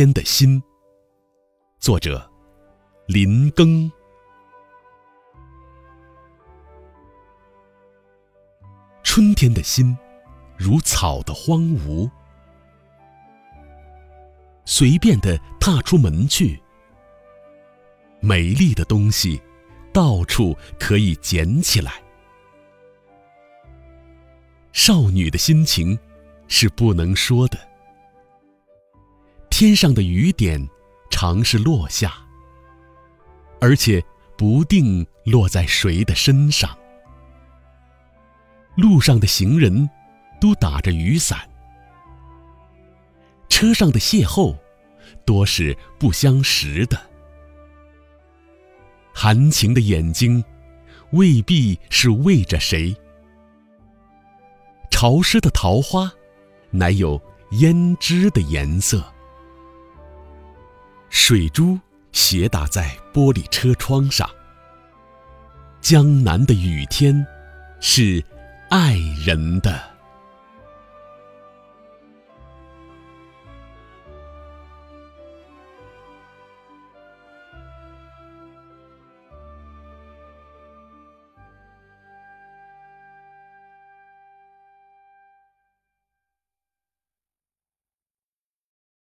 天的心，作者林庚。春天的心，如草的荒芜，随便的踏出门去，美丽的东西，到处可以捡起来。少女的心情，是不能说的。天上的雨点，常是落下，而且不定落在谁的身上。路上的行人，都打着雨伞；车上的邂逅，多是不相识的。含情的眼睛，未必是为着谁；潮湿的桃花，乃有胭脂的颜色。水珠斜打在玻璃车窗上。江南的雨天，是爱人的。